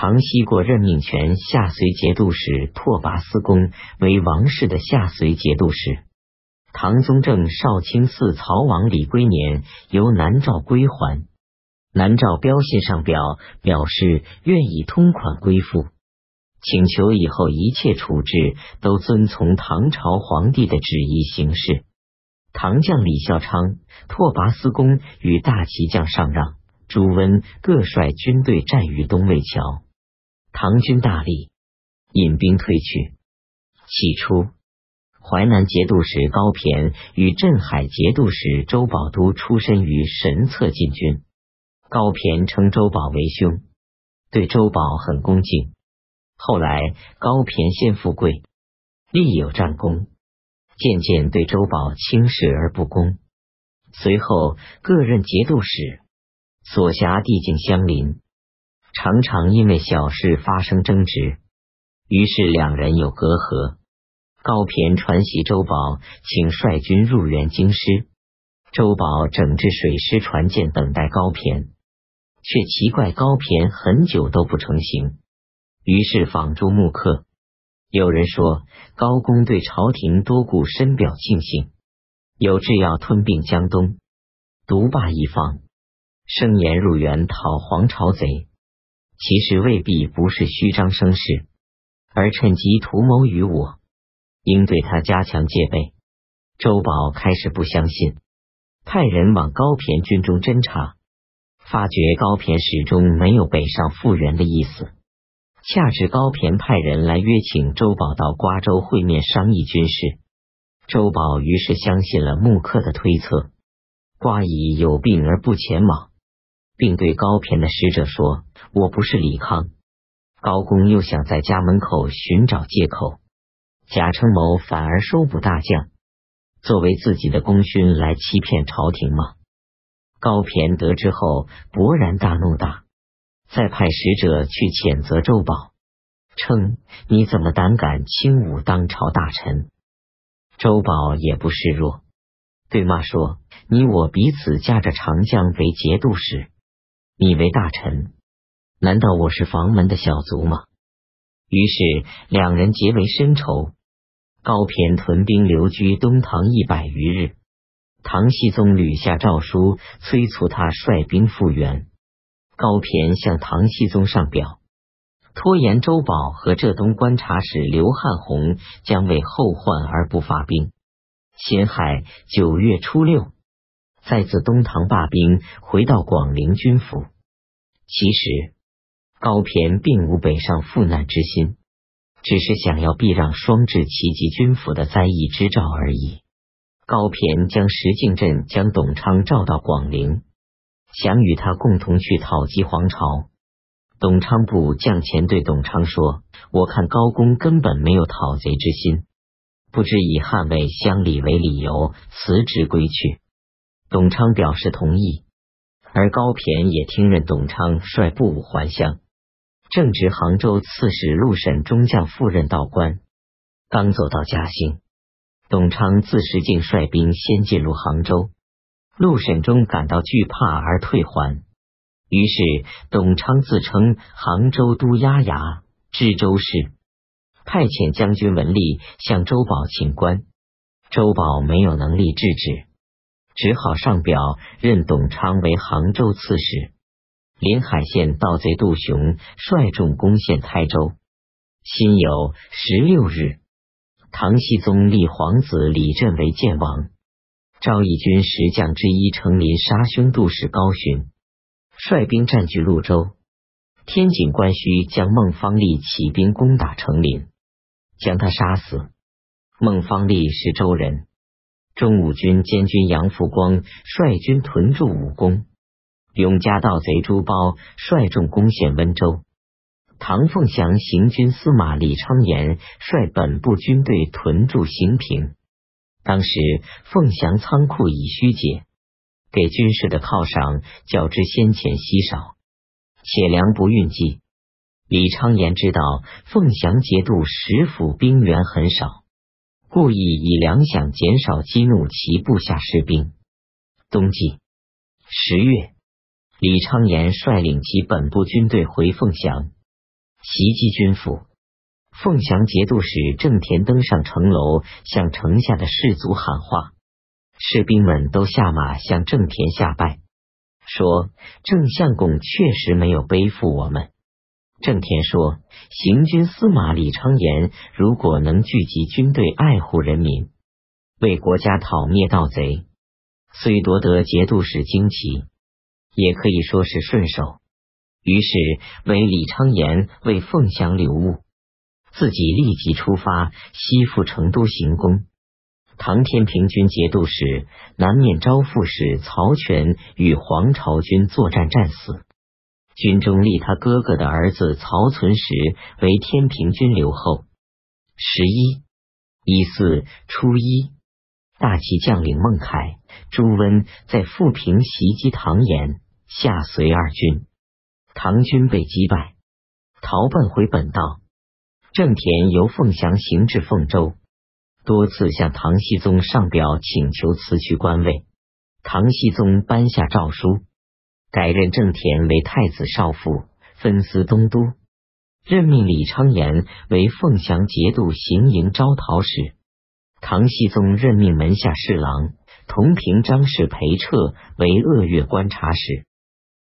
唐西过任命权下随节度使拓跋思恭为王室的下随节度使。唐宗正少卿寺曹王李龟年由南诏归还，南诏标信上表表示愿意通款归附，请求以后一切处置都遵从唐朝皇帝的旨意行事。唐将李孝昌、拓跋思恭与大骑将上让、朱温各率军队战于东魏桥，唐军大利，引兵退去。起初。淮南节度使高骈与镇海节度使周保都出身于神策禁军，高骈称周保为兄，对周保很恭敬。后来高骈先富贵，立有战功，渐渐对周保轻视而不恭。随后各任节度使，所辖地境相邻，常常因为小事发生争执，于是两人有隔阂。高骈传檄周保，请率军入援京师。周保整治水师船舰，等待高骈，却奇怪高骈很久都不成行。于是访诸木客。有人说高公对朝廷多故，深表庆幸，有志要吞并江东，独霸一方，声言入援讨黄巢贼。其实未必不是虚张声势，而趁机图谋于我。应对他加强戒备。周宝开始不相信，派人往高骈军中侦查，发觉高骈始终没有北上复员的意思。恰值高骈派人来约请周宝到瓜州会面商议军事，周宝于是相信了木克的推测。瓜乙有病而不前往，并对高骈的使者说：“我不是李康。”高公又想在家门口寻找借口。贾称谋反而收捕大将，作为自己的功勋来欺骗朝廷吗？高骈得知后勃然大怒，大再派使者去谴责周保，称你怎么胆敢轻侮当朝大臣？周保也不示弱，对骂说：“你我彼此驾着长将为节度使，你为大臣，难道我是房门的小卒吗？”于是两人结为深仇。高骈屯兵留居东唐一百余日，唐僖宗屡下诏书催促他率兵复原。高骈向唐僖宗上表，拖延周保和浙东观察使刘汉宏将为后患而不发兵。辛亥九月初六，再自东唐罢兵，回到广陵军府。其实高骈并无北上赴难之心。只是想要避让双至齐级军府的灾异之兆而已。高骈将石敬镇将董昌召到广陵，想与他共同去讨击黄巢。董昌部将前对董昌说：“我看高公根本没有讨贼之心，不知以捍卫乡里为理由辞职归去。”董昌表示同意，而高骈也听任董昌率部还乡。正值杭州刺史陆审中将赴任道官，刚走到嘉兴，董昌自石敬率兵先进入杭州，陆审中感到惧怕而退还。于是董昌自称杭州都押牙知州事，派遣将军文丽向周保请官，周保没有能力制止，只好上表任董昌为杭州刺史。临海县盗贼杜雄率众攻陷台州，辛酉十六日，唐僖宗立皇子李振为建王。赵义军十将之一成林杀兄杜氏高寻，率兵占据潞州。天井关需将孟方立起兵攻打成林，将他杀死。孟方立是州人。中武军监军杨福光率军屯驻武功。永嘉盗贼朱包率众攻陷温州，唐凤祥行军司马李昌言率本部军队屯驻行平。当时凤翔仓库已虚解，给军士的犒赏较之先前稀少，且粮不运济。李昌言知道凤翔节度使府兵员很少，故意以粮饷减少激怒其部下士兵。冬季十月。李昌言率领其本部军队回凤翔，袭击军府。凤翔节度使郑田登上城楼，向城下的士卒喊话，士兵们都下马向郑田下拜，说郑相公确实没有背负我们。郑田说：“行军司马李昌言如果能聚集军队，爱护人民，为国家讨灭盗贼，虽夺得节度使旌旗，也可以说是顺手。”于是为李昌言为凤翔留物，自己立即出发西赴成都行宫。唐天平军节度使、南面招副使曹全与黄巢军作战战死。军中立他哥哥的儿子曹存实为天平军留后。十一一四初一，大齐将领孟凯、朱温在富平袭击唐延，下随二军，唐军被击败，逃奔回本道。郑田由凤翔行至凤州，多次向唐僖宗上表请求辞去官位，唐僖宗颁下诏书。改任郑田为太子少傅，分司东都，任命李昌言为凤翔节度行营招讨使。唐僖宗任命门下侍郎同平张氏裴彻为鄂越观察使。